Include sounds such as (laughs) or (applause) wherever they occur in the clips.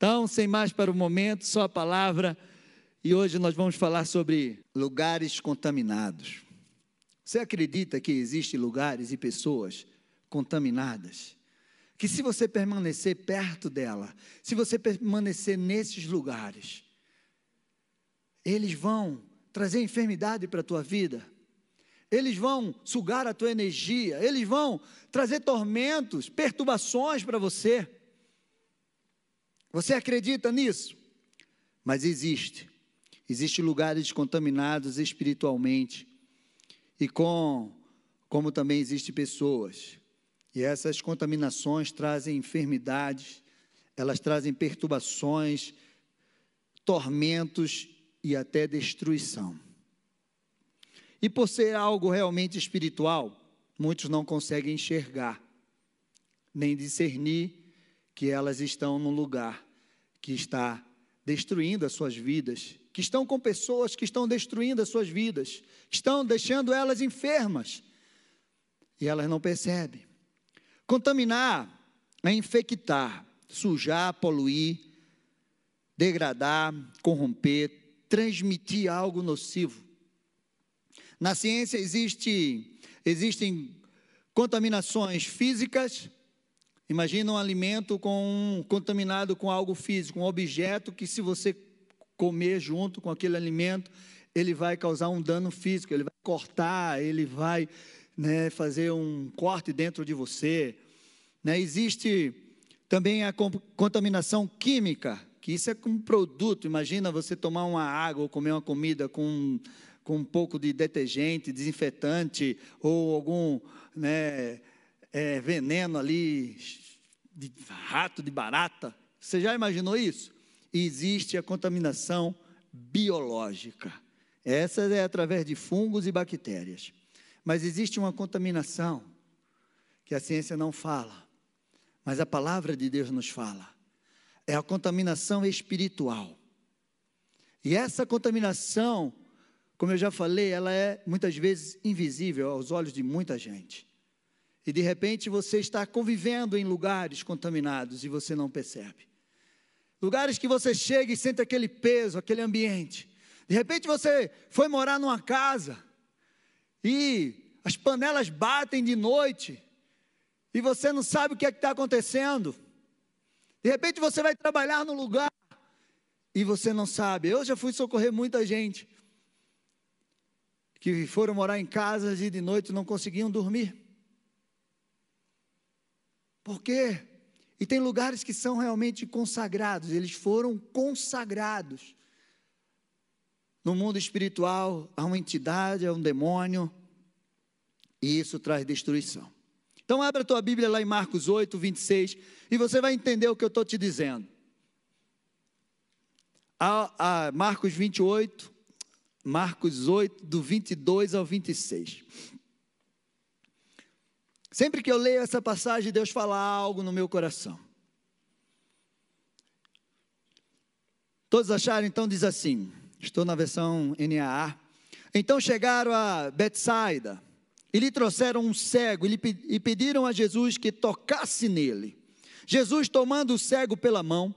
Então, sem mais para o momento, só a palavra. E hoje nós vamos falar sobre lugares contaminados. Você acredita que existem lugares e pessoas contaminadas? Que se você permanecer perto dela, se você permanecer nesses lugares, eles vão trazer enfermidade para a tua vida, eles vão sugar a tua energia, eles vão trazer tormentos, perturbações para você. Você acredita nisso? Mas existe. Existem lugares contaminados espiritualmente e com como também existem pessoas. E essas contaminações trazem enfermidades, elas trazem perturbações, tormentos e até destruição. E por ser algo realmente espiritual, muitos não conseguem enxergar, nem discernir que elas estão num lugar que está destruindo as suas vidas, que estão com pessoas que estão destruindo as suas vidas, estão deixando elas enfermas, e elas não percebem. Contaminar é infectar, sujar, poluir, degradar, corromper, transmitir algo nocivo. Na ciência existe, existem contaminações físicas. Imagina um alimento com, contaminado com algo físico, um objeto que, se você comer junto com aquele alimento, ele vai causar um dano físico, ele vai cortar, ele vai né, fazer um corte dentro de você. Né? Existe também a contaminação química, que isso é com um produto. Imagina você tomar uma água ou comer uma comida com, com um pouco de detergente, desinfetante ou algum né, é, veneno ali, de rato, de barata. Você já imaginou isso? Existe a contaminação biológica. Essa é através de fungos e bactérias. Mas existe uma contaminação que a ciência não fala, mas a palavra de Deus nos fala é a contaminação espiritual. E essa contaminação, como eu já falei, ela é muitas vezes invisível aos olhos de muita gente. E de repente você está convivendo em lugares contaminados e você não percebe. Lugares que você chega e sente aquele peso, aquele ambiente. De repente você foi morar numa casa e as panelas batem de noite e você não sabe o que é está acontecendo. De repente você vai trabalhar no lugar e você não sabe. Eu já fui socorrer muita gente que foram morar em casas e de noite não conseguiam dormir. Por quê? E tem lugares que são realmente consagrados, eles foram consagrados. No mundo espiritual, há uma entidade, há um demônio, e isso traz destruição. Então, abra a tua Bíblia lá em Marcos 8, 26, e você vai entender o que eu estou te dizendo. A, a Marcos 28, Marcos 8, do 22 ao 26. Sempre que eu leio essa passagem, Deus fala algo no meu coração. Todos acharam? Então diz assim, estou na versão NAA. Então chegaram a Betsaida, e lhe trouxeram um cego e, pediram a Jesus que tocasse nele. Jesus, tomando o cego pela mão,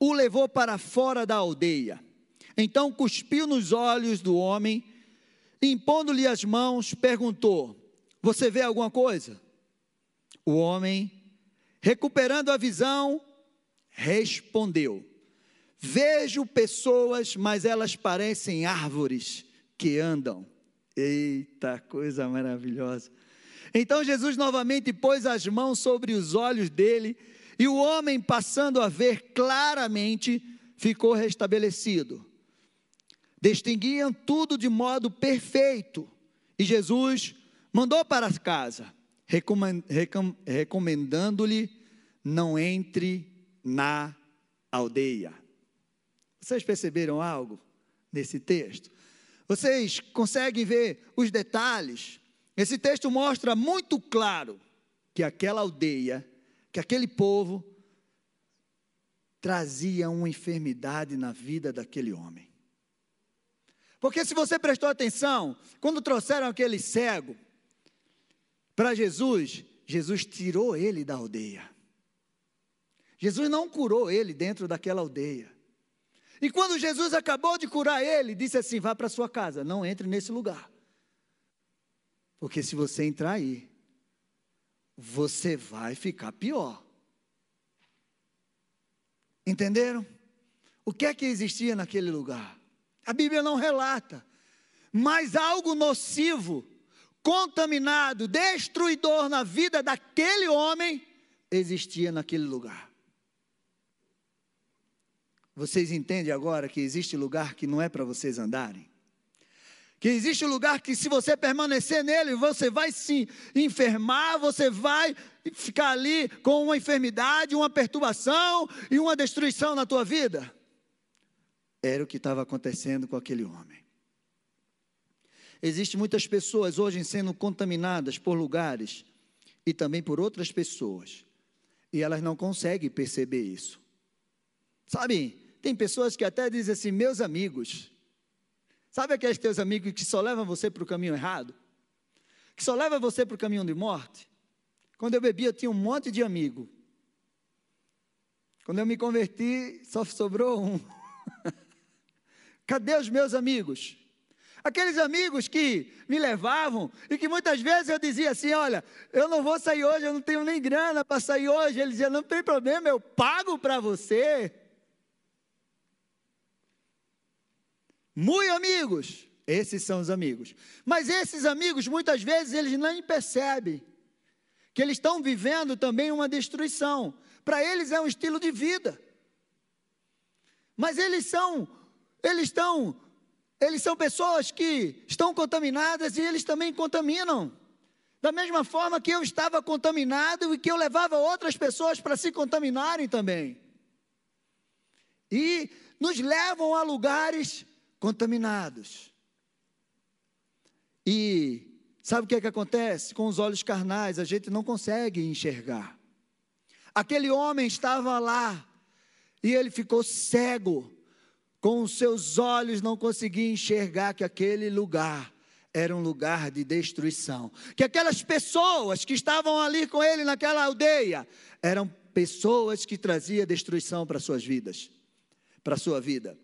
o levou para fora da aldeia. Então cuspiu nos olhos do homem, impondo-lhe as mãos, perguntou: Você vê alguma coisa? O homem, recuperando a visão, respondeu: Vejo pessoas, mas elas parecem árvores que andam. Eita, coisa maravilhosa. Então Jesus novamente pôs as mãos sobre os olhos dele, e o homem, passando a ver claramente, ficou restabelecido. Distinguiam tudo de modo perfeito. E Jesus mandou para casa, recomendando-lhe: não entre na aldeia. Vocês perceberam algo nesse texto? Vocês conseguem ver os detalhes? Esse texto mostra muito claro que aquela aldeia, que aquele povo trazia uma enfermidade na vida daquele homem. Porque se você prestou atenção, quando trouxeram aquele cego para Jesus, Jesus tirou ele da aldeia. Jesus não curou ele dentro daquela aldeia. E quando Jesus acabou de curar ele, disse assim: vá para sua casa, não entre nesse lugar. Porque se você entrar aí, você vai ficar pior. Entenderam? O que é que existia naquele lugar? A Bíblia não relata, mas algo nocivo, contaminado, destruidor na vida daquele homem existia naquele lugar. Vocês entendem agora que existe lugar que não é para vocês andarem? Que existe lugar que, se você permanecer nele, você vai se enfermar, você vai ficar ali com uma enfermidade, uma perturbação e uma destruição na tua vida? Era o que estava acontecendo com aquele homem. Existem muitas pessoas hoje sendo contaminadas por lugares e também por outras pessoas, e elas não conseguem perceber isso. Sabe, tem pessoas que até dizem assim, meus amigos. Sabe aqueles teus amigos que só levam você para o caminho errado? Que só levam você para o caminho de morte? Quando eu bebia, eu tinha um monte de amigo. Quando eu me converti, só sobrou um. (laughs) Cadê os meus amigos? Aqueles amigos que me levavam e que muitas vezes eu dizia assim: Olha, eu não vou sair hoje, eu não tenho nem grana para sair hoje. Ele dizia: Não tem problema, eu pago para você. Muito amigos, esses são os amigos. Mas esses amigos, muitas vezes, eles nem percebem que eles estão vivendo também uma destruição. Para eles é um estilo de vida. Mas eles são, eles estão, eles são pessoas que estão contaminadas e eles também contaminam. Da mesma forma que eu estava contaminado e que eu levava outras pessoas para se contaminarem também. E nos levam a lugares contaminados. E sabe o que é que acontece? Com os olhos carnais, a gente não consegue enxergar. Aquele homem estava lá e ele ficou cego, com os seus olhos não conseguia enxergar que aquele lugar era um lugar de destruição. Que aquelas pessoas que estavam ali com ele naquela aldeia eram pessoas que traziam destruição para suas vidas, para sua vida.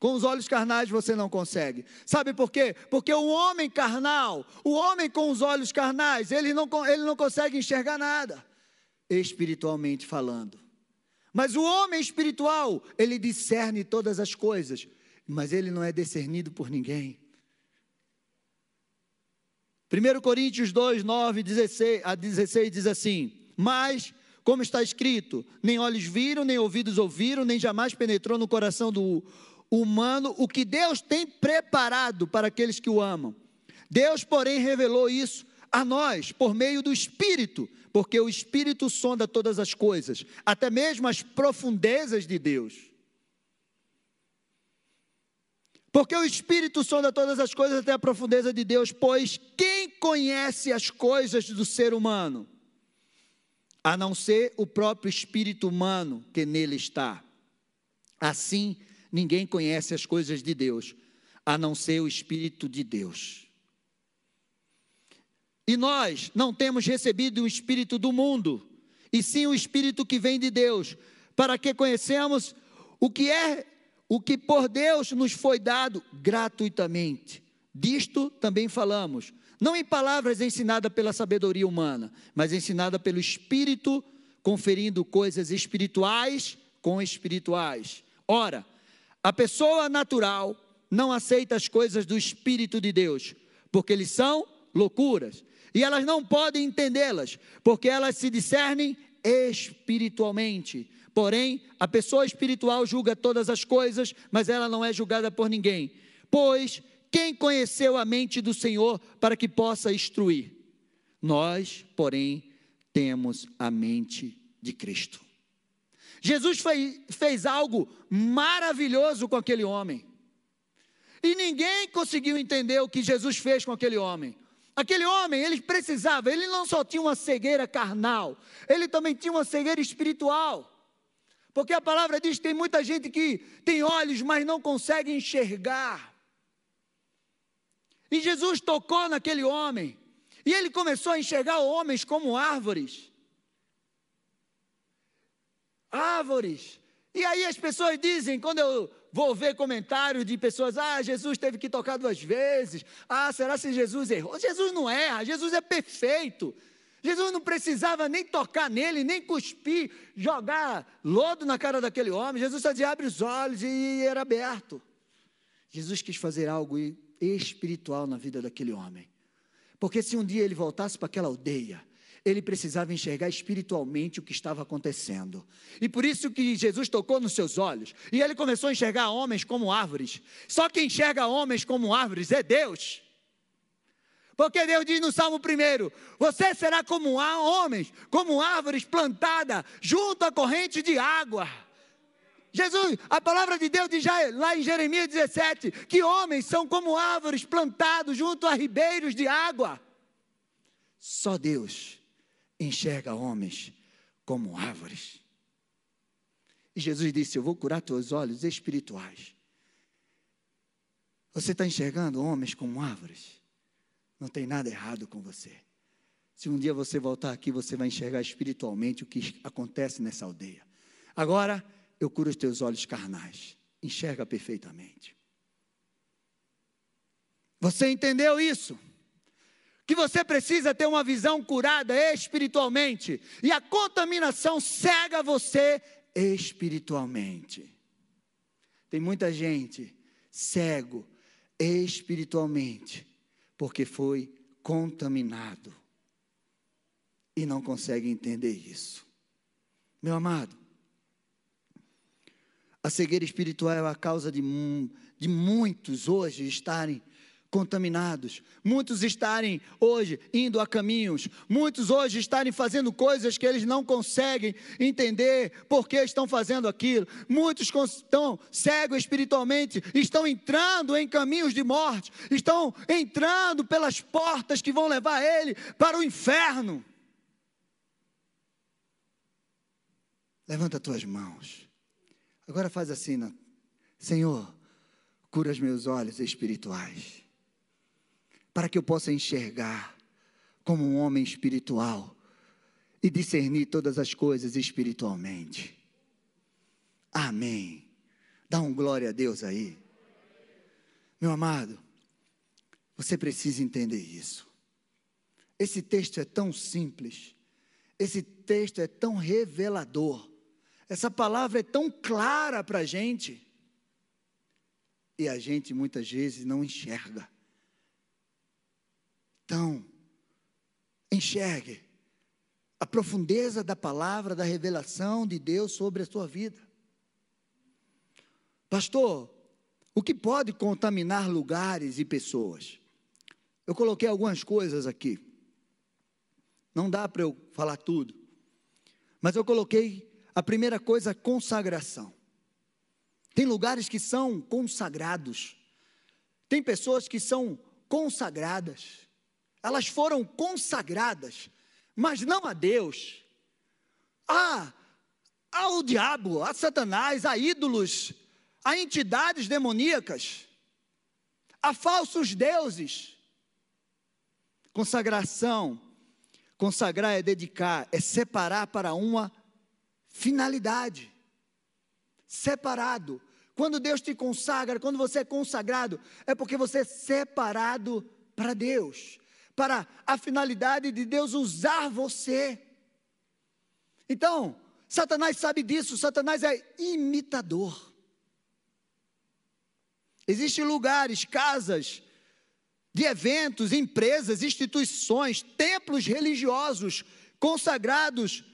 Com os olhos carnais você não consegue. Sabe por quê? Porque o homem carnal, o homem com os olhos carnais, ele não, ele não consegue enxergar nada, espiritualmente falando. Mas o homem espiritual, ele discerne todas as coisas, mas ele não é discernido por ninguém. 1 Coríntios 2, 9 16, a 16 diz assim: Mas, como está escrito, nem olhos viram, nem ouvidos ouviram, nem jamais penetrou no coração do humano o que Deus tem preparado para aqueles que o amam. Deus, porém, revelou isso a nós por meio do Espírito, porque o Espírito sonda todas as coisas, até mesmo as profundezas de Deus. Porque o Espírito sonda todas as coisas até a profundeza de Deus, pois quem conhece as coisas do ser humano, a não ser o próprio espírito humano que nele está. Assim, ninguém conhece as coisas de Deus, a não ser o Espírito de Deus. E nós não temos recebido o Espírito do mundo, e sim o Espírito que vem de Deus, para que conhecemos o que é, o que por Deus nos foi dado gratuitamente. Disto também falamos, não em palavras ensinadas pela sabedoria humana, mas ensinada pelo Espírito, conferindo coisas espirituais com espirituais. Ora, a pessoa natural não aceita as coisas do Espírito de Deus, porque eles são loucuras. E elas não podem entendê-las, porque elas se discernem espiritualmente. Porém, a pessoa espiritual julga todas as coisas, mas ela não é julgada por ninguém. Pois quem conheceu a mente do Senhor para que possa instruir? Nós, porém, temos a mente de Cristo. Jesus fez, fez algo maravilhoso com aquele homem. E ninguém conseguiu entender o que Jesus fez com aquele homem. Aquele homem, ele precisava, ele não só tinha uma cegueira carnal, ele também tinha uma cegueira espiritual. Porque a palavra diz que tem muita gente que tem olhos, mas não consegue enxergar. E Jesus tocou naquele homem, e ele começou a enxergar homens como árvores. árvores. E aí as pessoas dizem, quando eu vou ver comentários de pessoas, ah, Jesus teve que tocar duas vezes. Ah, será que Jesus errou? Jesus não erra, Jesus é perfeito. Jesus não precisava nem tocar nele, nem cuspir, jogar lodo na cara daquele homem. Jesus só dizia, abre os olhos e era aberto. Jesus quis fazer algo espiritual na vida daquele homem. Porque se um dia ele voltasse para aquela aldeia, ele precisava enxergar espiritualmente o que estava acontecendo. E por isso que Jesus tocou nos seus olhos, e ele começou a enxergar homens como árvores. Só quem enxerga homens como árvores é Deus. Porque Deus diz no Salmo 1: Você será como homens, como árvores plantadas junto à corrente de água. Jesus, a palavra de Deus diz lá em Jeremias 17: que homens são como árvores plantados junto a ribeiros de água. Só Deus enxerga homens como árvores. E Jesus disse: Eu vou curar teus olhos espirituais. Você está enxergando homens como árvores? Não tem nada errado com você. Se um dia você voltar aqui, você vai enxergar espiritualmente o que acontece nessa aldeia. Agora, eu curo os teus olhos carnais. Enxerga perfeitamente. Você entendeu isso? Que você precisa ter uma visão curada espiritualmente, e a contaminação cega você espiritualmente. Tem muita gente cego espiritualmente, porque foi contaminado e não consegue entender isso. Meu amado, a cegueira espiritual é a causa de, de muitos hoje estarem contaminados, muitos estarem hoje indo a caminhos, muitos hoje estarem fazendo coisas que eles não conseguem entender por que estão fazendo aquilo, muitos estão cegos espiritualmente, estão entrando em caminhos de morte, estão entrando pelas portas que vão levar ele para o inferno. Levanta tuas mãos. Agora faz assim, Senhor, cura os meus olhos espirituais para que eu possa enxergar como um homem espiritual e discernir todas as coisas espiritualmente. Amém. Dá um glória a Deus aí. Meu amado, você precisa entender isso. Esse texto é tão simples, esse texto é tão revelador, essa palavra é tão clara para a gente, e a gente muitas vezes não enxerga. Então, enxergue a profundeza da palavra, da revelação de Deus sobre a sua vida. Pastor, o que pode contaminar lugares e pessoas? Eu coloquei algumas coisas aqui. Não dá para eu falar tudo. Mas eu coloquei a primeira coisa, consagração. Tem lugares que são consagrados. Tem pessoas que são consagradas elas foram consagradas, mas não a Deus, a, ao diabo, a Satanás, a ídolos, a entidades demoníacas, a falsos deuses. Consagração, consagrar é dedicar, é separar para uma finalidade. Separado. Quando Deus te consagra, quando você é consagrado, é porque você é separado para Deus para a finalidade de Deus usar você. Então, Satanás sabe disso, Satanás é imitador. Existem lugares, casas, de eventos, empresas, instituições, templos religiosos consagrados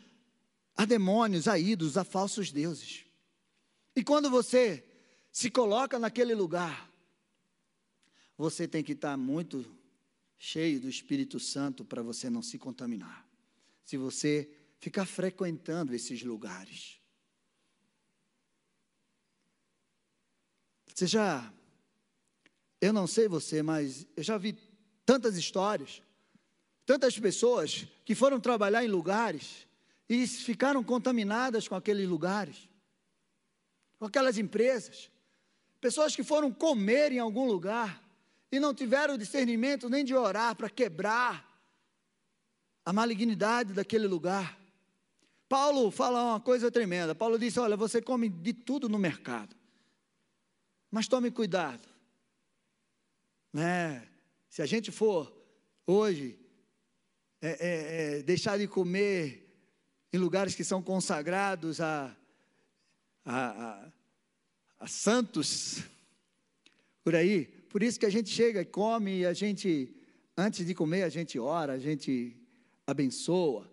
a demônios, a ídolos, a falsos deuses. E quando você se coloca naquele lugar, você tem que estar muito cheio do Espírito Santo para você não se contaminar. Se você ficar frequentando esses lugares. Você já, eu não sei você, mas eu já vi tantas histórias, tantas pessoas que foram trabalhar em lugares e ficaram contaminadas com aqueles lugares, com aquelas empresas. Pessoas que foram comer em algum lugar e não tiveram discernimento nem de orar para quebrar a malignidade daquele lugar. Paulo fala uma coisa tremenda. Paulo disse: Olha, você come de tudo no mercado, mas tome cuidado. Né? Se a gente for hoje é, é, é, deixar de comer em lugares que são consagrados a, a, a, a santos, por aí, por isso que a gente chega e come e a gente, antes de comer, a gente ora, a gente abençoa.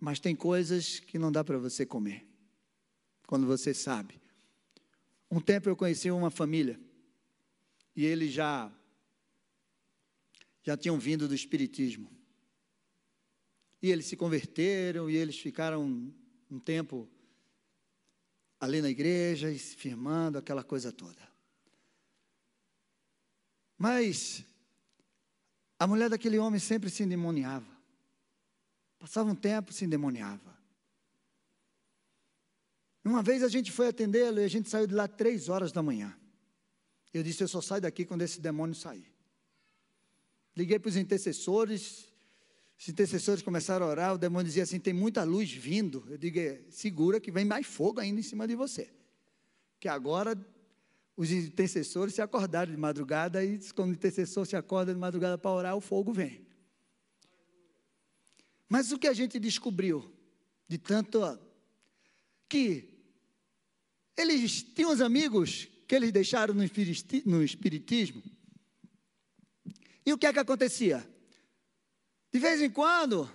Mas tem coisas que não dá para você comer, quando você sabe. Um tempo eu conheci uma família, e eles já, já tinham vindo do Espiritismo. E eles se converteram e eles ficaram um tempo ali na igreja e se firmando, aquela coisa toda. Mas a mulher daquele homem sempre se endemoniava. Passava um tempo, se endemoniava. Uma vez a gente foi atendê-lo e a gente saiu de lá três horas da manhã. Eu disse: Eu só saio daqui quando esse demônio sair. Liguei para os intercessores. Os intercessores começaram a orar. O demônio dizia assim: Tem muita luz vindo. Eu digo: é, Segura que vem mais fogo ainda em cima de você. Que agora os intercessores se acordaram de madrugada e quando o intercessor se acorda de madrugada para orar, o fogo vem. Mas o que a gente descobriu de tanto que eles tinham os amigos que eles deixaram no espiritismo. E o que é que acontecia? De vez em quando,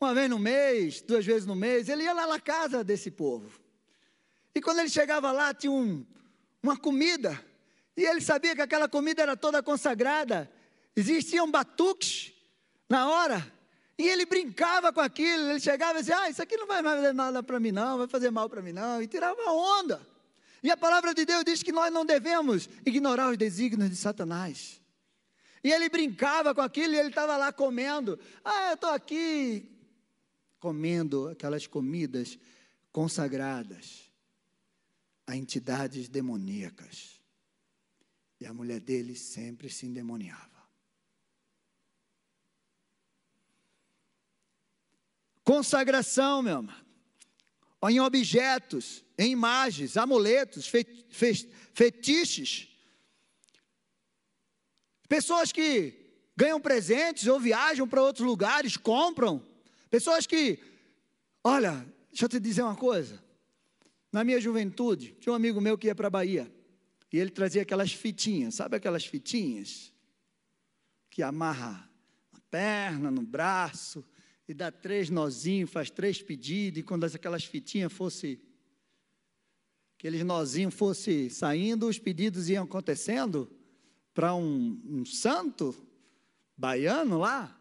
uma vez no mês, duas vezes no mês, ele ia lá na casa desse povo. E quando ele chegava lá, tinha um, uma comida. E ele sabia que aquela comida era toda consagrada. Existiam batuques na hora. E ele brincava com aquilo, ele chegava e dizia: Ah, isso aqui não vai mais fazer nada para mim, não, vai fazer mal para mim, não. E tirava onda. E a palavra de Deus diz que nós não devemos ignorar os desígnios de Satanás. E ele brincava com aquilo e ele estava lá comendo. Ah, eu estou aqui comendo aquelas comidas consagradas a entidades demoníacas. E a mulher dele sempre se endemoniava. Consagração, meu amado. Em objetos, em imagens, amuletos, fetiches. Pessoas que ganham presentes ou viajam para outros lugares, compram. Pessoas que, olha, deixa eu te dizer uma coisa. Na minha juventude, tinha um amigo meu que ia para a Bahia. E ele trazia aquelas fitinhas, sabe aquelas fitinhas? Que amarra na perna, no braço, e dá três nozinhos, faz três pedidos, e quando aquelas fitinhas fosse aqueles nozinhos fosse saindo, os pedidos iam acontecendo para um, um, santo baiano lá.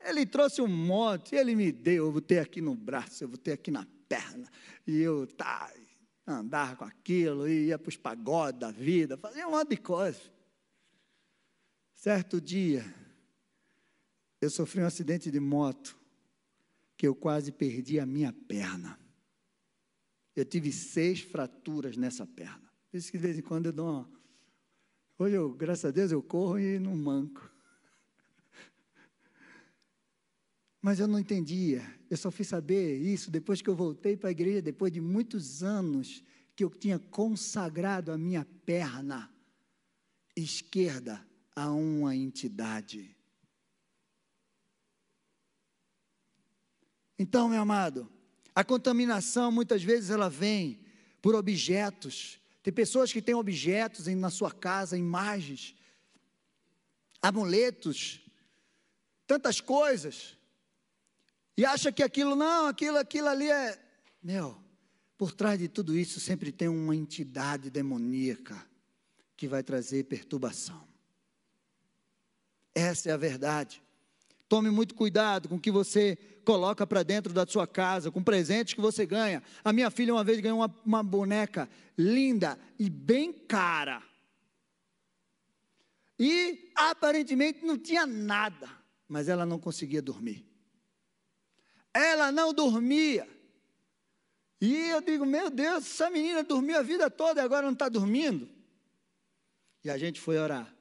Ele trouxe um monte, ele me deu, eu vou ter aqui no braço, eu vou ter aqui na perna. E eu tá, andava com aquilo, ia para os pagodes da vida, fazia um monte de coisa. Certo dia, eu sofri um acidente de moto que eu quase perdi a minha perna. Eu tive seis fraturas nessa perna. Por isso que de vez em quando eu dou uma. Hoje, eu, graças a Deus, eu corro e não manco. (laughs) Mas eu não entendia. Eu só fui saber isso depois que eu voltei para a igreja, depois de muitos anos que eu tinha consagrado a minha perna esquerda a uma entidade. Então, meu amado, a contaminação muitas vezes ela vem por objetos. Tem pessoas que têm objetos na sua casa, imagens, amuletos, tantas coisas. E acha que aquilo não, aquilo, aquilo ali é. Meu, por trás de tudo isso sempre tem uma entidade demoníaca que vai trazer perturbação. Essa é a verdade. Tome muito cuidado com o que você coloca para dentro da sua casa, com presentes que você ganha. A minha filha uma vez ganhou uma, uma boneca linda e bem cara. E aparentemente não tinha nada, mas ela não conseguia dormir. Ela não dormia. E eu digo, meu Deus, essa menina dormiu a vida toda e agora não está dormindo. E a gente foi orar.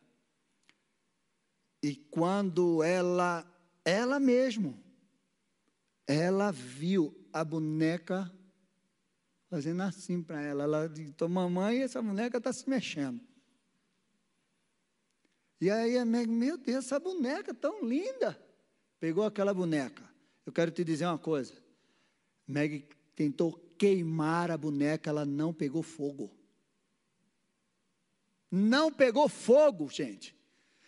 E quando ela, ela mesmo, ela viu a boneca fazendo assim para ela. Ela disse: Mamãe, essa boneca está se mexendo. E aí a Meg, meu Deus, essa boneca tão linda. Pegou aquela boneca. Eu quero te dizer uma coisa. Meg tentou queimar a boneca, ela não pegou fogo. Não pegou fogo, gente.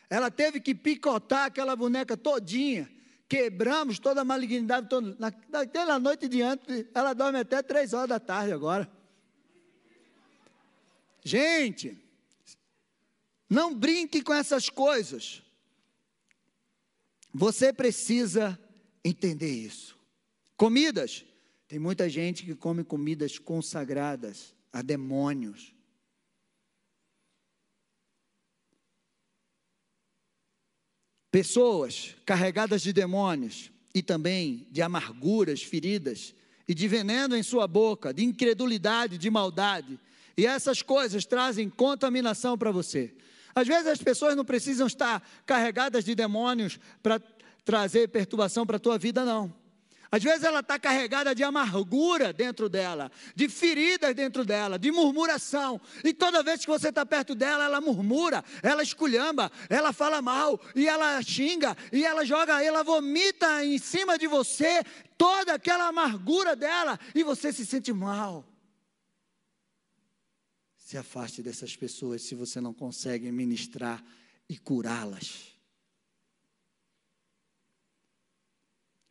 Ela teve que picotar aquela boneca todinha. Quebramos toda a malignidade. Toda, naquela noite diante, ela dorme até três horas da tarde agora. Gente, não brinque com essas coisas. Você precisa entender isso. Comidas. Tem muita gente que come comidas consagradas a demônios. Pessoas carregadas de demônios e também de amarguras, feridas e de veneno em sua boca, de incredulidade, de maldade. E essas coisas trazem contaminação para você. Às vezes as pessoas não precisam estar carregadas de demônios para trazer perturbação para a tua vida, não. Às vezes ela está carregada de amargura dentro dela, de feridas dentro dela, de murmuração. E toda vez que você está perto dela, ela murmura, ela esculhamba, ela fala mal, e ela xinga, e ela joga, ela vomita em cima de você toda aquela amargura dela, e você se sente mal. Se afaste dessas pessoas se você não consegue ministrar e curá-las.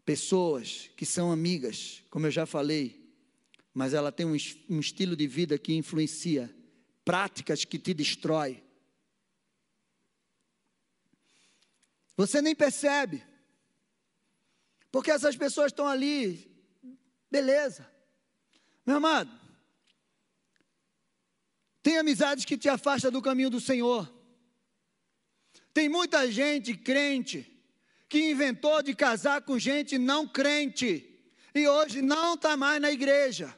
Pessoas que são amigas, como eu já falei, mas ela tem um, um estilo de vida que influencia, práticas que te destrói. Você nem percebe, porque essas pessoas estão ali, beleza. Meu amado, tem amizades que te afastam do caminho do Senhor. Tem muita gente crente que inventou de casar com gente não crente e hoje não está mais na igreja.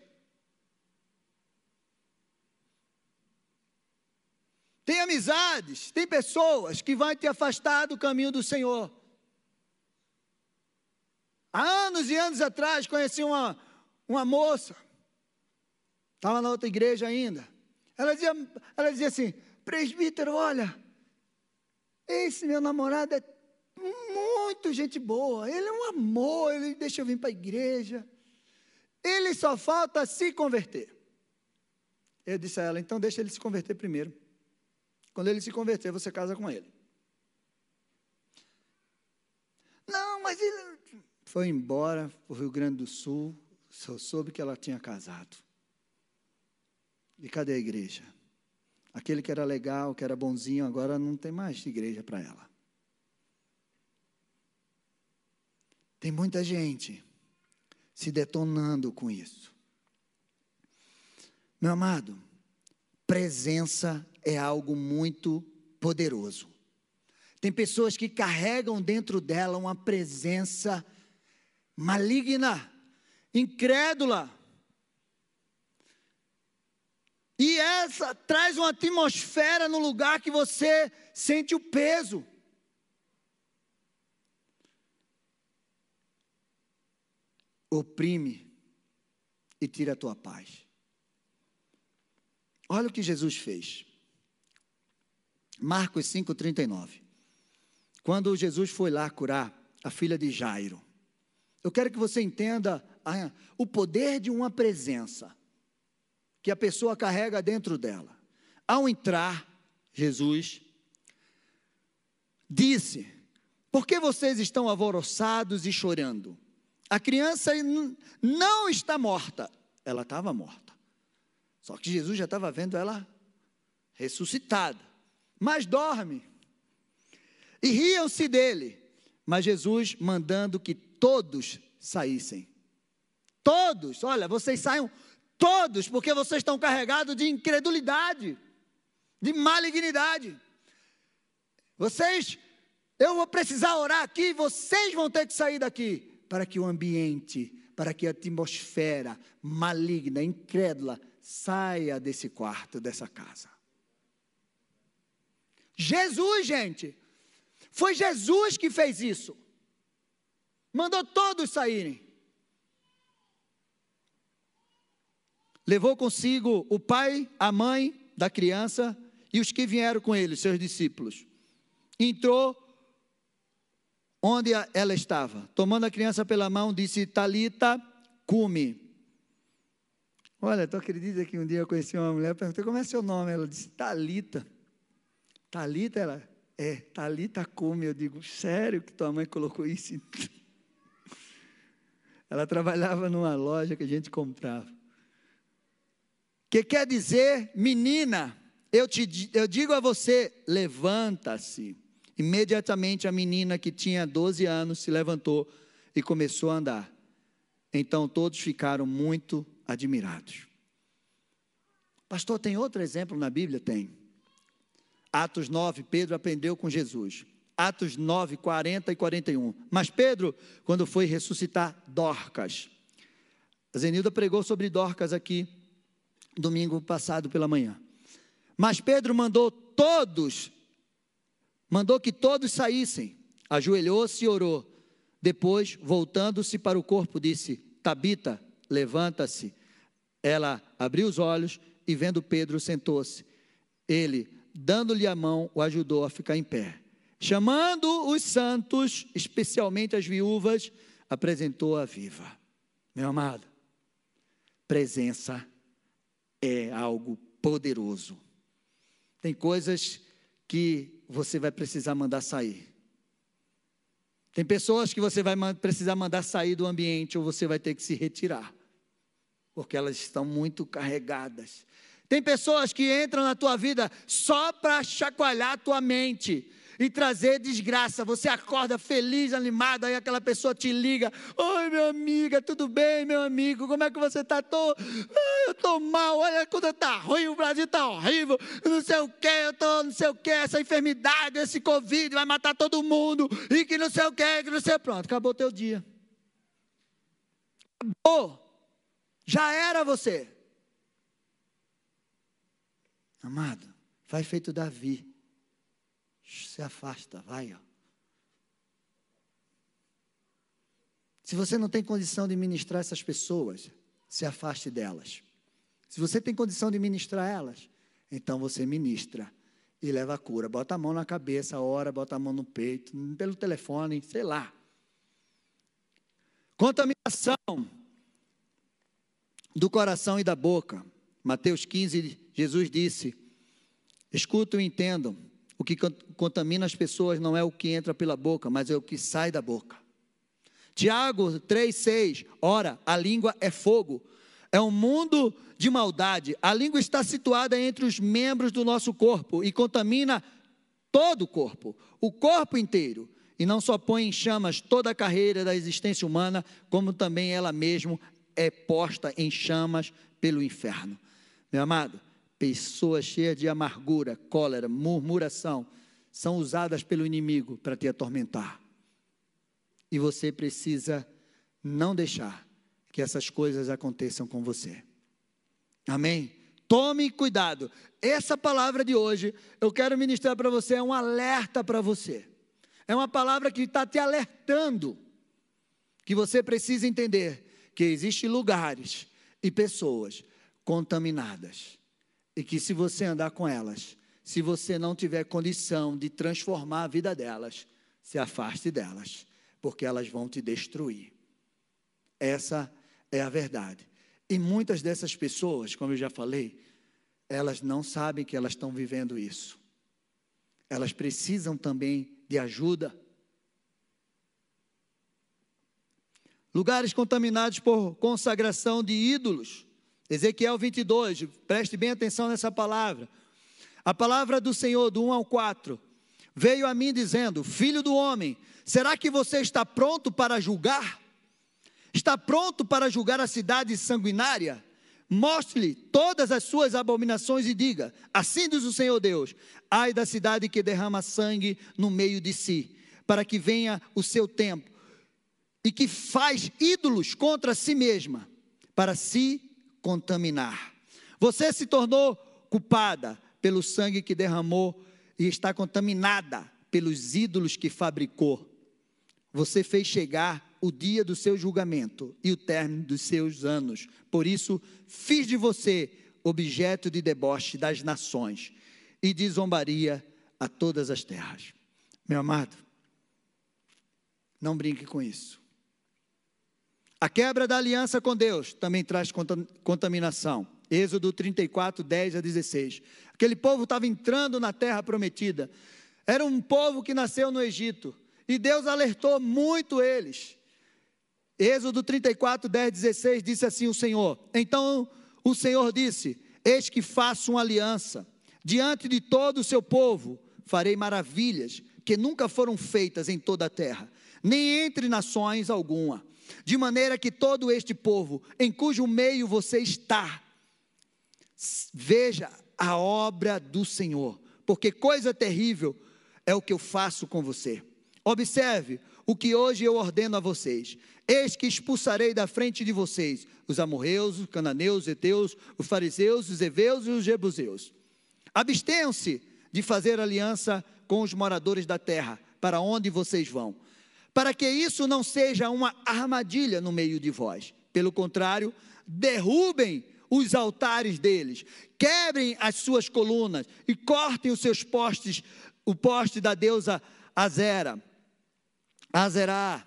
Tem amizades, tem pessoas que vão te afastar do caminho do Senhor. Há anos e anos atrás conheci uma, uma moça, estava na outra igreja ainda. Ela dizia, ela dizia assim: presbítero, olha, esse meu namorado é muito gente boa, ele é um amor, ele deixa eu vir para a igreja. Ele só falta se converter. Eu disse a ela, então deixa ele se converter primeiro. Quando ele se converter, você casa com ele. Não, mas ele foi embora para o Rio Grande do Sul, só soube que ela tinha casado. E cadê a igreja? Aquele que era legal, que era bonzinho, agora não tem mais igreja para ela. Tem muita gente se detonando com isso. Meu amado, presença é algo muito poderoso. Tem pessoas que carregam dentro dela uma presença maligna, incrédula. E essa traz uma atmosfera no lugar que você sente o peso. Oprime e tira a tua paz. Olha o que Jesus fez. Marcos 5,39. Quando Jesus foi lá curar a filha de Jairo, eu quero que você entenda o poder de uma presença que a pessoa carrega dentro dela. Ao entrar, Jesus disse: Por que vocês estão alvoroçados e chorando? A criança não está morta, ela estava morta. Só que Jesus já estava vendo ela ressuscitada, mas dorme. E riam-se dele, mas Jesus mandando que todos saíssem. Todos, olha, vocês saiam todos, porque vocês estão carregados de incredulidade, de malignidade. Vocês, eu vou precisar orar aqui, vocês vão ter que sair daqui para que o ambiente, para que a atmosfera maligna, incrédula, saia desse quarto, dessa casa. Jesus, gente, foi Jesus que fez isso. Mandou todos saírem. Levou consigo o pai, a mãe da criança e os que vieram com ele, seus discípulos. Entrou onde ela estava, tomando a criança pela mão, disse: Talita, cume. Olha, tu acredita que um dia eu conheci uma mulher, perguntei como é seu nome? Ela disse: Talita. Talita, ela é, Talita cume. Eu digo: sério que tua mãe colocou isso? Ela trabalhava numa loja que a gente comprava. Que quer dizer, menina, eu, te, eu digo a você, levanta-se. Imediatamente a menina que tinha 12 anos se levantou e começou a andar. Então todos ficaram muito admirados. Pastor, tem outro exemplo na Bíblia? Tem. Atos 9, Pedro aprendeu com Jesus. Atos 9, 40 e 41. Mas Pedro, quando foi ressuscitar Dorcas, a Zenilda pregou sobre Dorcas aqui, domingo passado pela manhã. Mas Pedro mandou todos, mandou que todos saíssem, ajoelhou-se e orou. Depois, voltando-se para o corpo, disse: Tabita, levanta-se. Ela abriu os olhos e, vendo Pedro, sentou-se. Ele, dando-lhe a mão, o ajudou a ficar em pé. Chamando os santos, especialmente as viúvas, apresentou-a viva. Meu amado, presença é algo poderoso. Tem coisas que você vai precisar mandar sair. Tem pessoas que você vai precisar mandar sair do ambiente ou você vai ter que se retirar, porque elas estão muito carregadas. Tem pessoas que entram na tua vida só para chacoalhar a tua mente, e trazer desgraça. Você acorda feliz, animado, aí aquela pessoa te liga: Oi, minha amiga, tudo bem, meu amigo? Como é que você está? Tô, eu estou mal, olha, a coisa está ruim, o Brasil está horrível, não sei o que, eu estou não sei o que, essa enfermidade, esse Covid vai matar todo mundo, e que não sei o que, que não sei. Pronto, acabou teu dia. Acabou. Já era você. Amado, faz feito Davi se afasta, vai. Ó. Se você não tem condição de ministrar essas pessoas, se afaste delas. Se você tem condição de ministrar elas, então você ministra e leva a cura. Bota a mão na cabeça, ora, bota a mão no peito, pelo telefone, sei lá. Contaminação do coração e da boca. Mateus 15, Jesus disse: Escutam e entendam. O que contamina as pessoas não é o que entra pela boca, mas é o que sai da boca. Tiago 3,6: Ora, a língua é fogo, é um mundo de maldade. A língua está situada entre os membros do nosso corpo e contamina todo o corpo, o corpo inteiro. E não só põe em chamas toda a carreira da existência humana, como também ela mesma é posta em chamas pelo inferno. Meu amado, Pessoas cheias de amargura, cólera, murmuração, são usadas pelo inimigo para te atormentar. E você precisa não deixar que essas coisas aconteçam com você. Amém? Tome cuidado. Essa palavra de hoje, eu quero ministrar para você, é um alerta para você. É uma palavra que está te alertando. Que você precisa entender que existem lugares e pessoas contaminadas e que se você andar com elas, se você não tiver condição de transformar a vida delas, se afaste delas, porque elas vão te destruir. Essa é a verdade. E muitas dessas pessoas, como eu já falei, elas não sabem que elas estão vivendo isso. Elas precisam também de ajuda. Lugares contaminados por consagração de ídolos. Ezequiel 22, preste bem atenção nessa palavra. A palavra do Senhor, do 1 ao 4, veio a mim dizendo: Filho do homem, será que você está pronto para julgar? Está pronto para julgar a cidade sanguinária? Mostre-lhe todas as suas abominações e diga: Assim diz o Senhor Deus: Ai da cidade que derrama sangue no meio de si, para que venha o seu tempo, e que faz ídolos contra si mesma, para si contaminar. Você se tornou culpada pelo sangue que derramou e está contaminada pelos ídolos que fabricou. Você fez chegar o dia do seu julgamento e o término dos seus anos. Por isso, fiz de você objeto de deboche das nações e de zombaria a todas as terras. Meu amado, não brinque com isso. A quebra da aliança com Deus também traz contaminação. Êxodo 34, 10 a 16. Aquele povo estava entrando na terra prometida. Era um povo que nasceu no Egito. E Deus alertou muito eles. Êxodo 34, 10, 16 disse assim: O Senhor. Então o Senhor disse: Eis que faço uma aliança diante de todo o seu povo, farei maravilhas que nunca foram feitas em toda a terra, nem entre nações alguma, de maneira que todo este povo, em cujo meio você está, veja a obra do Senhor, porque coisa terrível é o que eu faço com você. Observe o que hoje eu ordeno a vocês. Eis que expulsarei da frente de vocês os amorreus, os cananeus, os heteus, os fariseus, os heveus e os jebuseus. Abstenham-se de fazer aliança com os moradores da terra, para onde vocês vão, para que isso não seja uma armadilha no meio de vós. Pelo contrário, derrubem os altares deles, quebrem as suas colunas e cortem os seus postes, o poste da deusa Azera, Azerá,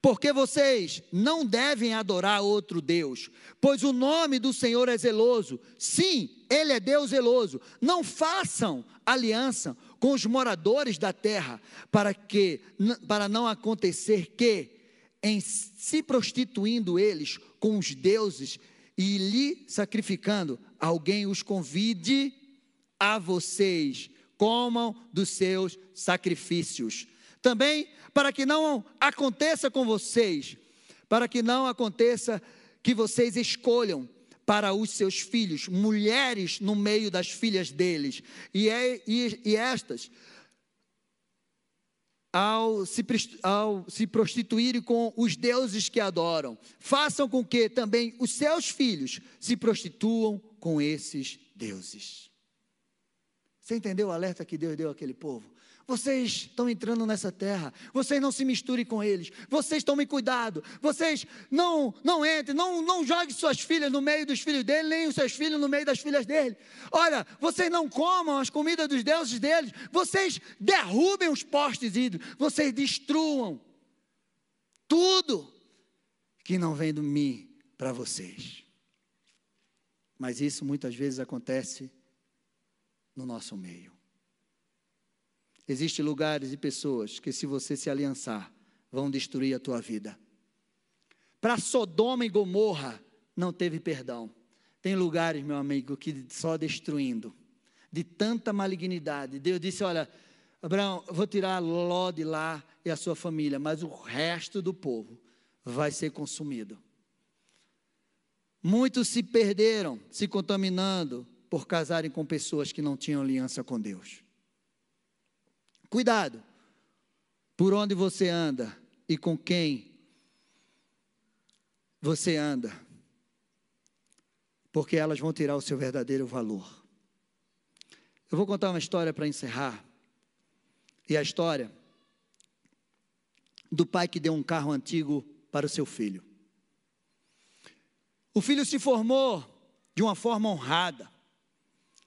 porque vocês não devem adorar outro Deus, pois o nome do Senhor é zeloso. Sim, Ele é Deus zeloso. Não façam aliança com os moradores da terra, para que para não acontecer que em se prostituindo eles com os deuses e lhe sacrificando, alguém os convide a vocês, comam dos seus sacrifícios. Também para que não aconteça com vocês, para que não aconteça que vocês escolham para os seus filhos mulheres no meio das filhas deles, e, é, e, e estas, ao se, ao se prostituírem com os deuses que adoram, façam com que também os seus filhos se prostituam com esses deuses. Você entendeu o alerta que Deus deu àquele povo? Vocês estão entrando nessa terra. Vocês não se misturem com eles. Vocês tomem cuidado. Vocês não não entrem, não, não joguem suas filhas no meio dos filhos dele, nem os seus filhos no meio das filhas dele. Olha, vocês não comam as comidas dos deuses deles. Vocês derrubem os postes ídolos. Vocês destruam tudo que não vem de mim para vocês. Mas isso muitas vezes acontece no nosso meio. Existem lugares e pessoas que, se você se aliançar, vão destruir a tua vida. Para Sodoma e Gomorra, não teve perdão. Tem lugares, meu amigo, que só destruindo, de tanta malignidade. Deus disse: Olha, Abraão, vou tirar Ló de lá e a sua família, mas o resto do povo vai ser consumido. Muitos se perderam, se contaminando por casarem com pessoas que não tinham aliança com Deus. Cuidado por onde você anda e com quem você anda, porque elas vão tirar o seu verdadeiro valor. Eu vou contar uma história para encerrar. E a história do pai que deu um carro antigo para o seu filho. O filho se formou de uma forma honrada.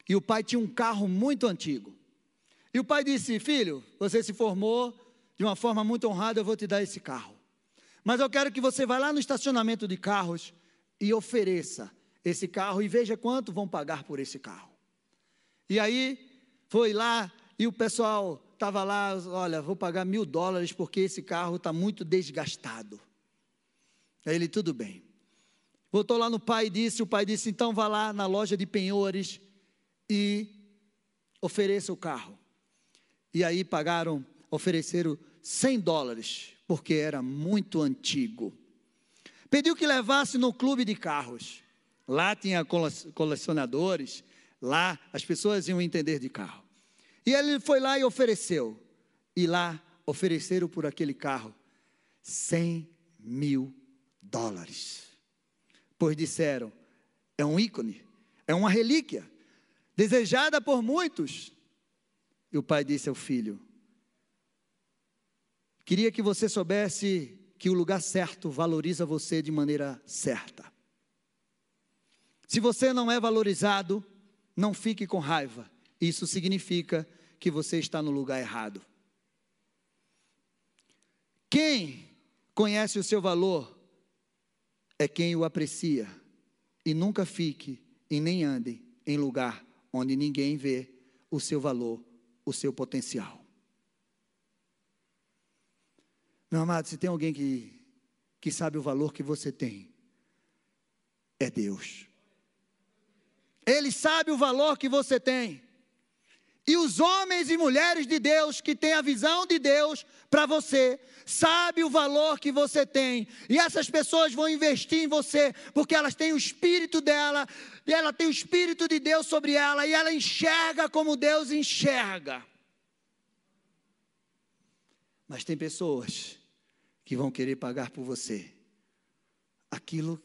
E o pai tinha um carro muito antigo. E o pai disse: Filho, você se formou de uma forma muito honrada, eu vou te dar esse carro. Mas eu quero que você vá lá no estacionamento de carros e ofereça esse carro e veja quanto vão pagar por esse carro. E aí foi lá e o pessoal estava lá, olha, vou pagar mil dólares porque esse carro está muito desgastado. Aí ele, tudo bem. Voltou lá no pai e disse, o pai disse, então vá lá na loja de penhores e ofereça o carro. E aí pagaram, ofereceram 100 dólares, porque era muito antigo. Pediu que levasse no clube de carros. Lá tinha colecionadores, lá as pessoas iam entender de carro. E ele foi lá e ofereceu. E lá ofereceram por aquele carro 100 mil dólares. Pois disseram: é um ícone, é uma relíquia, desejada por muitos. E o pai disse ao filho: Queria que você soubesse que o lugar certo valoriza você de maneira certa. Se você não é valorizado, não fique com raiva. Isso significa que você está no lugar errado. Quem conhece o seu valor é quem o aprecia. E nunca fique e nem ande em lugar onde ninguém vê o seu valor, o seu potencial. Meu amado, se tem alguém que, que sabe o valor que você tem, é Deus. Ele sabe o valor que você tem. E os homens e mulheres de Deus que têm a visão de Deus para você, sabe o valor que você tem. E essas pessoas vão investir em você, porque elas têm o espírito dela, e ela tem o espírito de Deus sobre ela, e ela enxerga como Deus enxerga. Mas tem pessoas que vão querer pagar por você aquilo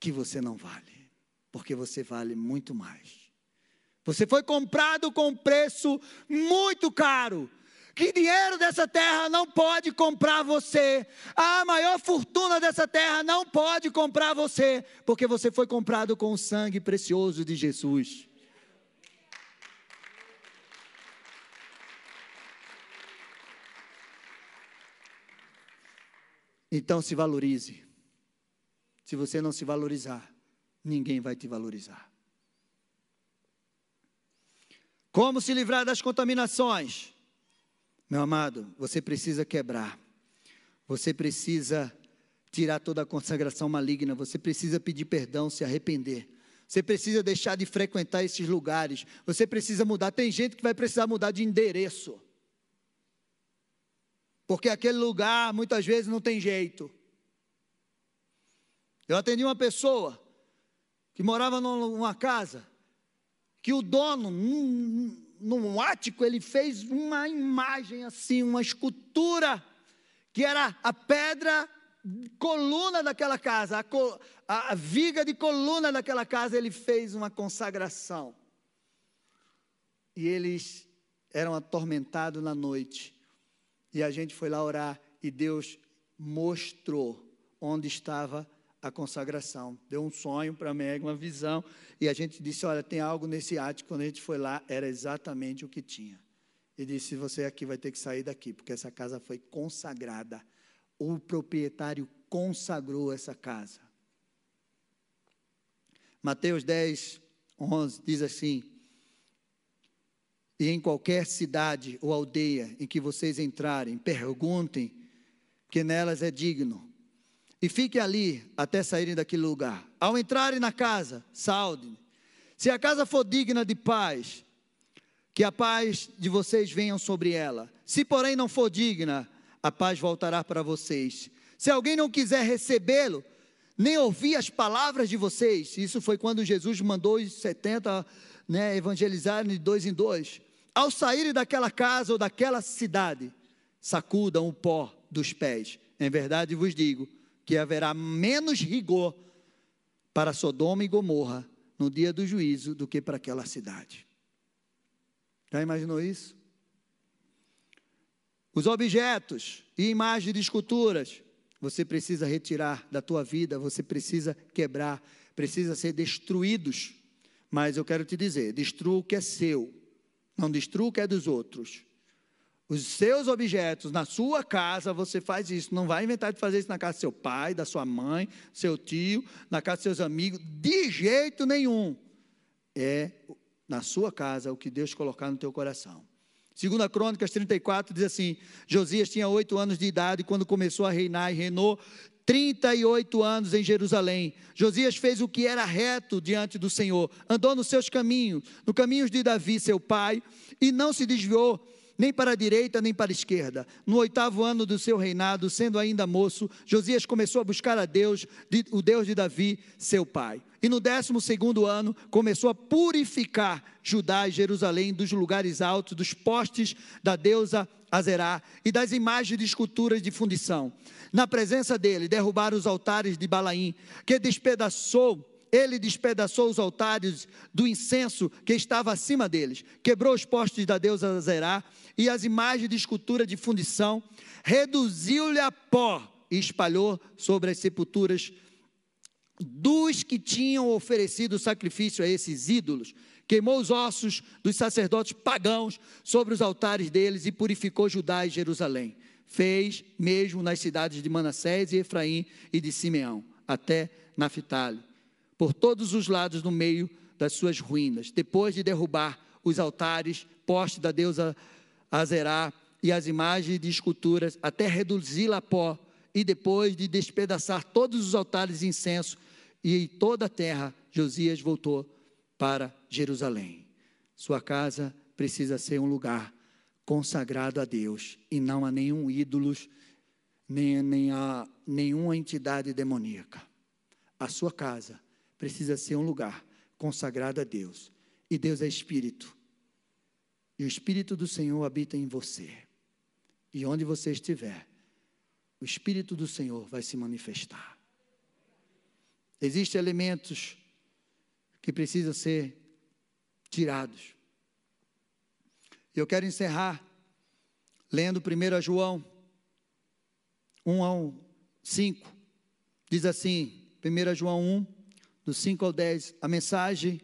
que você não vale, porque você vale muito mais. Você foi comprado com um preço muito caro. Que dinheiro dessa terra não pode comprar você. A maior fortuna dessa terra não pode comprar você, porque você foi comprado com o sangue precioso de Jesus. Então se valorize. Se você não se valorizar, ninguém vai te valorizar. Como se livrar das contaminações? Meu amado, você precisa quebrar. Você precisa tirar toda a consagração maligna. Você precisa pedir perdão, se arrepender. Você precisa deixar de frequentar esses lugares. Você precisa mudar. Tem gente que vai precisar mudar de endereço. Porque aquele lugar muitas vezes não tem jeito. Eu atendi uma pessoa que morava numa casa que o dono, num, num ático, ele fez uma imagem assim, uma escultura, que era a pedra coluna daquela casa, a, a, viga de coluna daquela casa, ele fez uma consagração. E eles eram atormentados na noite. E a gente foi lá orar e Deus mostrou onde estava a consagração. Deu um sonho para Meg, uma visão, e a gente disse: Olha, tem algo nesse ático. Quando a gente foi lá, era exatamente o que tinha. E disse: Você aqui vai ter que sair daqui, porque essa casa foi consagrada. O proprietário consagrou essa casa. Mateus 10, 11 diz assim: E em qualquer cidade ou aldeia em que vocês entrarem, perguntem que nelas é digno e fique ali até saírem daquele lugar. Ao entrarem na casa, saudem. Se a casa for digna de paz, que a paz de vocês venham sobre ela. Se porém não for digna, a paz voltará para vocês. Se alguém não quiser recebê-lo, nem ouvir as palavras de vocês, isso foi quando Jesus mandou os 70 né, evangelizarem de dois em dois. Ao saírem daquela casa ou daquela cidade, sacudam o pó dos pés. Em verdade vos digo que haverá menos rigor para Sodoma e Gomorra no dia do juízo do que para aquela cidade. Já imaginou isso? Os objetos e imagens de esculturas, você precisa retirar da tua vida, você precisa quebrar, precisa ser destruídos. Mas eu quero te dizer, destrua o que é seu, não destrua o que é dos outros os seus objetos na sua casa, você faz isso. Não vai inventar de fazer isso na casa do seu pai, da sua mãe, seu tio, na casa dos seus amigos, de jeito nenhum. É na sua casa o que Deus colocar no teu coração. Segunda Crônicas 34 diz assim: Josias tinha oito anos de idade quando começou a reinar e reinou 38 anos em Jerusalém. Josias fez o que era reto diante do Senhor, andou nos seus caminhos, no caminhos de Davi, seu pai, e não se desviou nem para a direita, nem para a esquerda. No oitavo ano do seu reinado, sendo ainda moço, Josias começou a buscar a Deus, o Deus de Davi, seu pai. E no décimo segundo ano, começou a purificar Judá e Jerusalém dos lugares altos, dos postes da deusa Azerá e das imagens de esculturas de fundição. Na presença dele, derrubaram os altares de Balaim, que despedaçou ele despedaçou os altares do incenso que estava acima deles, quebrou os postes da deusa Zerá e as imagens de escultura de fundição, reduziu-lhe a pó e espalhou sobre as sepulturas dos que tinham oferecido sacrifício a esses ídolos. Queimou os ossos dos sacerdotes pagãos sobre os altares deles e purificou Judá e Jerusalém. Fez mesmo nas cidades de Manassés e Efraim e de Simeão, até Naphtali, por todos os lados no meio das suas ruínas. Depois de derrubar os altares, poste da deusa Azerá e as imagens de esculturas, até reduzi-la a pó, e depois de despedaçar todos os altares de incenso e toda a terra, Josias voltou para Jerusalém. Sua casa precisa ser um lugar consagrado a Deus e não a nenhum ídolo, nem, nem a nenhuma entidade demoníaca. A sua casa precisa ser um lugar consagrado a Deus. E Deus é Espírito. E o Espírito do Senhor habita em você. E onde você estiver, o Espírito do Senhor vai se manifestar. Existem elementos que precisam ser tirados. Eu quero encerrar lendo 1 João 1 ao 5. Diz assim, 1 João 1, do 5 ao 10, a mensagem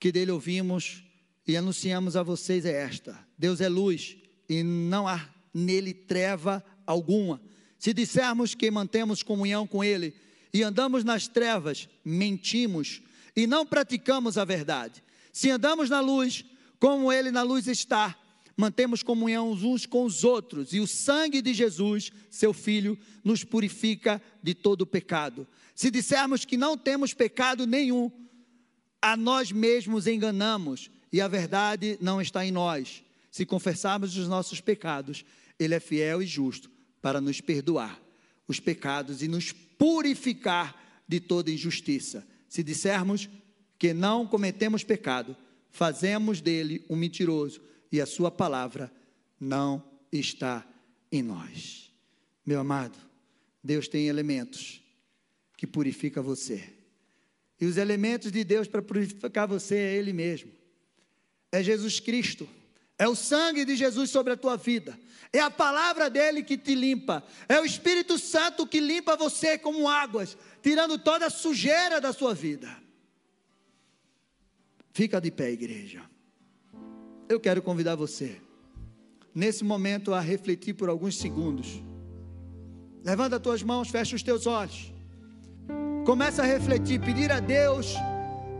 que dele ouvimos e anunciamos a vocês é esta: Deus é luz e não há nele treva alguma. Se dissermos que mantemos comunhão com ele, e andamos nas trevas, mentimos e não praticamos a verdade. Se andamos na luz, como Ele na luz está, mantemos comunhão uns com os outros, e o sangue de Jesus, seu Filho, nos purifica de todo pecado. Se dissermos que não temos pecado nenhum, a nós mesmos enganamos, e a verdade não está em nós. Se confessarmos os nossos pecados, Ele é fiel e justo para nos perdoar os pecados e nos purificar de toda injustiça. Se dissermos que não cometemos pecado, fazemos dele um mentiroso e a sua palavra não está em nós. Meu amado, Deus tem elementos que purifica você. E os elementos de Deus para purificar você é Ele mesmo. É Jesus Cristo. É o sangue de Jesus sobre a tua vida. É a palavra dele que te limpa. É o Espírito Santo que limpa você como águas, tirando toda a sujeira da sua vida. Fica de pé, igreja. Eu quero convidar você, nesse momento, a refletir por alguns segundos. Levanta as tuas mãos, fecha os teus olhos. Começa a refletir, pedir a Deus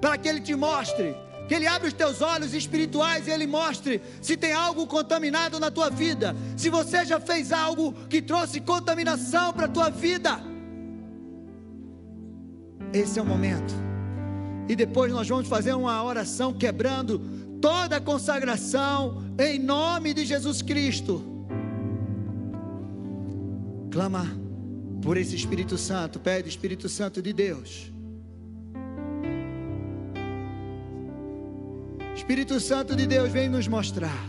para que Ele te mostre que Ele abra os teus olhos espirituais e Ele mostre se tem algo contaminado na tua vida, se você já fez algo que trouxe contaminação para a tua vida. Esse é o momento. E depois nós vamos fazer uma oração quebrando toda a consagração em nome de Jesus Cristo. Clama por esse Espírito Santo, pede Espírito Santo de Deus Espírito Santo de Deus vem nos mostrar.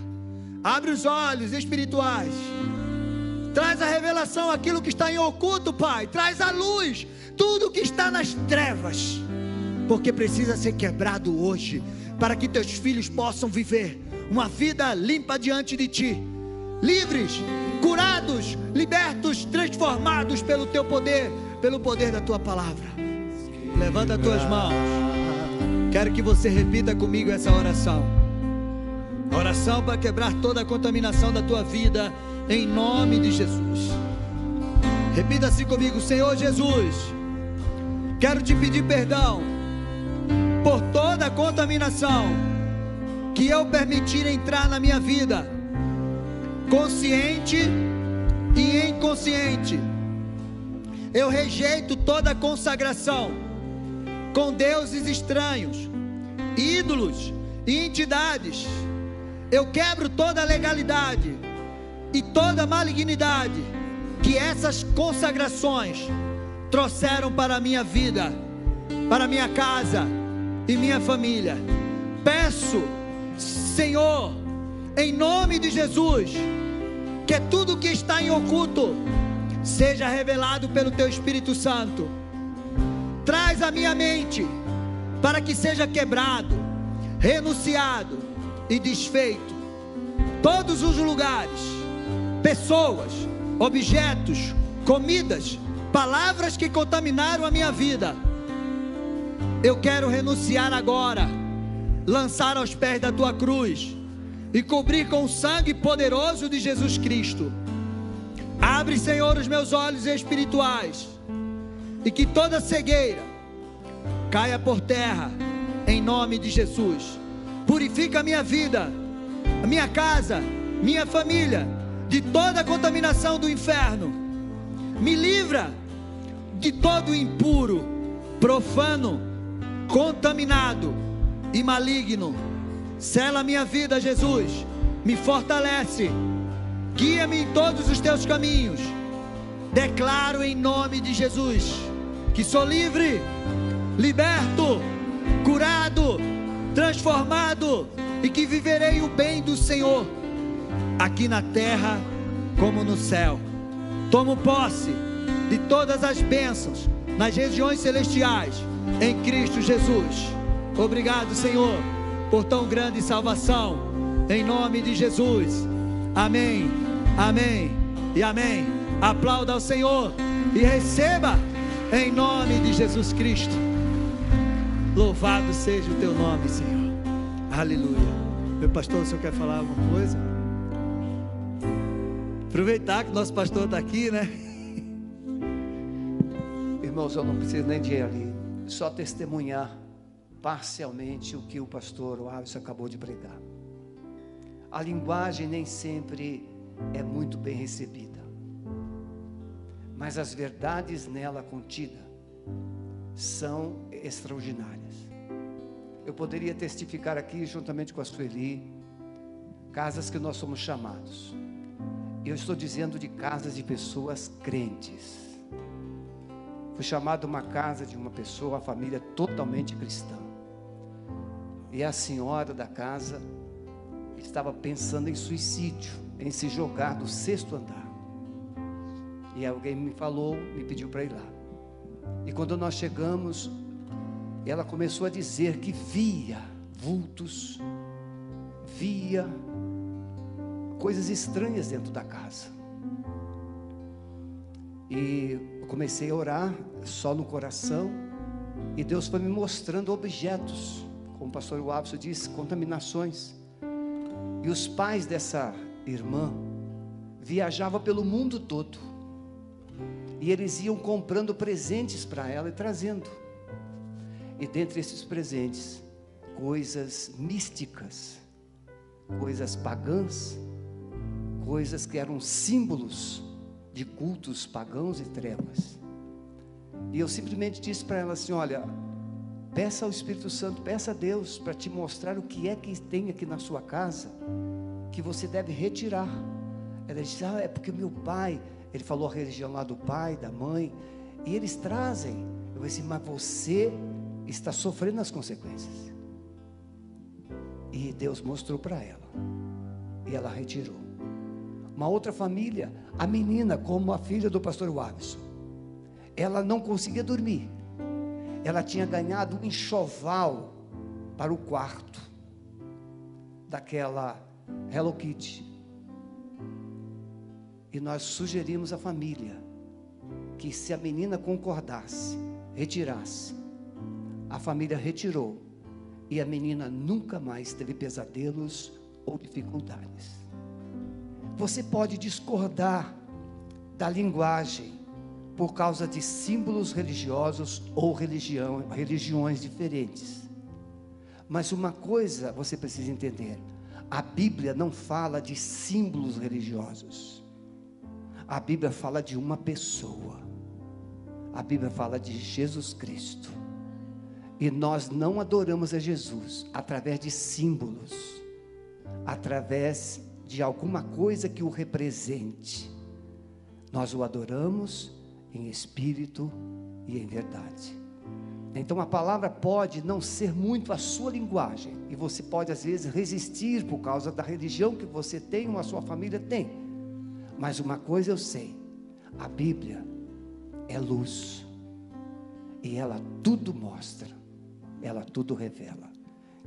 Abre os olhos espirituais. Traz a revelação aquilo que está em oculto, Pai. Traz a luz, tudo que está nas trevas. Porque precisa ser quebrado hoje, para que teus filhos possam viver uma vida limpa diante de ti. Livres, curados, libertos, transformados pelo teu poder, pelo poder da tua palavra. Levanta as tuas mãos. Quero que você repita comigo essa oração. oração para quebrar toda a contaminação da tua vida, em nome de Jesus. Repita assim comigo, Senhor Jesus. Quero te pedir perdão por toda a contaminação que eu permitir entrar na minha vida, consciente e inconsciente. Eu rejeito toda consagração com deuses estranhos, ídolos e entidades. Eu quebro toda a legalidade e toda malignidade que essas consagrações trouxeram para a minha vida, para minha casa e minha família. Peço, Senhor, em nome de Jesus, que tudo que está em oculto seja revelado pelo Teu Espírito Santo traz a minha mente para que seja quebrado, renunciado e desfeito todos os lugares, pessoas, objetos, comidas, palavras que contaminaram a minha vida. Eu quero renunciar agora, lançar aos pés da tua cruz e cobrir com o sangue poderoso de Jesus Cristo. Abre, Senhor, os meus olhos espirituais e que toda cegueira caia por terra, em nome de Jesus. Purifica a minha vida, a minha casa, minha família, de toda a contaminação do inferno. Me livra de todo impuro, profano, contaminado e maligno. Sela minha vida, Jesus. Me fortalece. Guia-me em todos os teus caminhos. Declaro em nome de Jesus que sou livre, liberto, curado, transformado e que viverei o bem do Senhor aqui na terra como no céu. Tomo posse de todas as bênçãos nas regiões celestiais em Cristo Jesus. Obrigado, Senhor, por tão grande salvação. Em nome de Jesus. Amém. Amém. E amém. Aplauda ao Senhor e receba em nome de Jesus Cristo. Louvado seja o teu nome, Senhor. Aleluia. Meu pastor, o senhor quer falar alguma coisa? Aproveitar que nosso pastor está aqui, né? (laughs) Irmãos, eu não preciso nem de ir ali, só testemunhar parcialmente o que o pastor Alisson acabou de pregar. A linguagem nem sempre é muito bem recebida, mas as verdades nela contidas são extraordinárias. Eu poderia testificar aqui, juntamente com a Sueli, casas que nós somos chamados. Eu estou dizendo de casas de pessoas crentes. Fui chamado uma casa de uma pessoa, uma família totalmente cristã. E a senhora da casa estava pensando em suicídio, em se jogar do sexto andar. E alguém me falou, me pediu para ir lá. E quando nós chegamos, ela começou a dizer que via vultos, via coisas estranhas dentro da casa. E comecei a orar só no coração, e Deus foi me mostrando objetos, como o pastor Wabson disse, contaminações. E os pais dessa irmã viajavam pelo mundo todo. E eles iam comprando presentes para ela e trazendo. E dentre esses presentes, coisas místicas, coisas pagãs, coisas que eram símbolos de cultos pagãos e trevas. E eu simplesmente disse para ela assim: olha, peça ao Espírito Santo, peça a Deus para te mostrar o que é que tem aqui na sua casa que você deve retirar. Ela disse: ah, é porque meu pai, ele falou a religião lá do pai, da mãe, e eles trazem. Eu disse: mas você está sofrendo as consequências. E Deus mostrou para ela. E ela retirou. Uma outra família, a menina, como a filha do pastor Wabson, ela não conseguia dormir. Ela tinha ganhado um enxoval para o quarto daquela Hello Kitty. E nós sugerimos à família que se a menina concordasse, retirasse, a família retirou e a menina nunca mais teve pesadelos ou dificuldades. Você pode discordar da linguagem por causa de símbolos religiosos ou religião, religiões diferentes. Mas uma coisa você precisa entender: a Bíblia não fala de símbolos religiosos. A Bíblia fala de uma pessoa. A Bíblia fala de Jesus Cristo. E nós não adoramos a Jesus através de símbolos, através de alguma coisa que o represente. Nós o adoramos em espírito e em verdade. Então a palavra pode não ser muito a sua linguagem, e você pode às vezes resistir por causa da religião que você tem ou a sua família tem. Mas uma coisa eu sei: a Bíblia é luz, e ela tudo mostra ela tudo revela.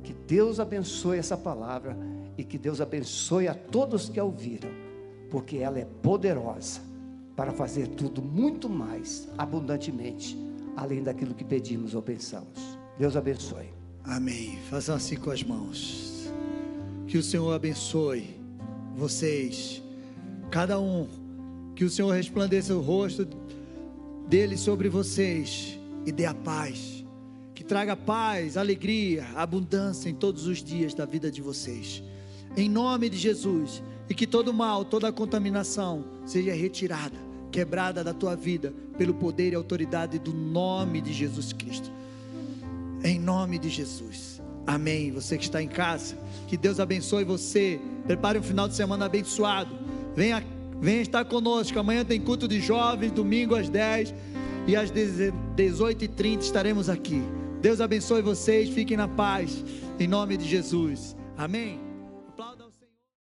Que Deus abençoe essa palavra e que Deus abençoe a todos que a ouviram, porque ela é poderosa para fazer tudo muito mais abundantemente, além daquilo que pedimos ou pensamos. Deus abençoe. Amém. Façam assim com as mãos. Que o Senhor abençoe vocês, cada um. Que o Senhor resplandeça o rosto dele sobre vocês e dê a paz. Que traga paz, alegria, abundância em todos os dias da vida de vocês. Em nome de Jesus. E que todo mal, toda contaminação seja retirada, quebrada da tua vida, pelo poder e autoridade do nome de Jesus Cristo. Em nome de Jesus. Amém. Você que está em casa, que Deus abençoe você. Prepare um final de semana abençoado. Venha, venha estar conosco. Amanhã tem culto de jovens, domingo às 10 e às 18h30 estaremos aqui. Deus abençoe vocês. Fiquem na paz. Em nome de Jesus. Amém.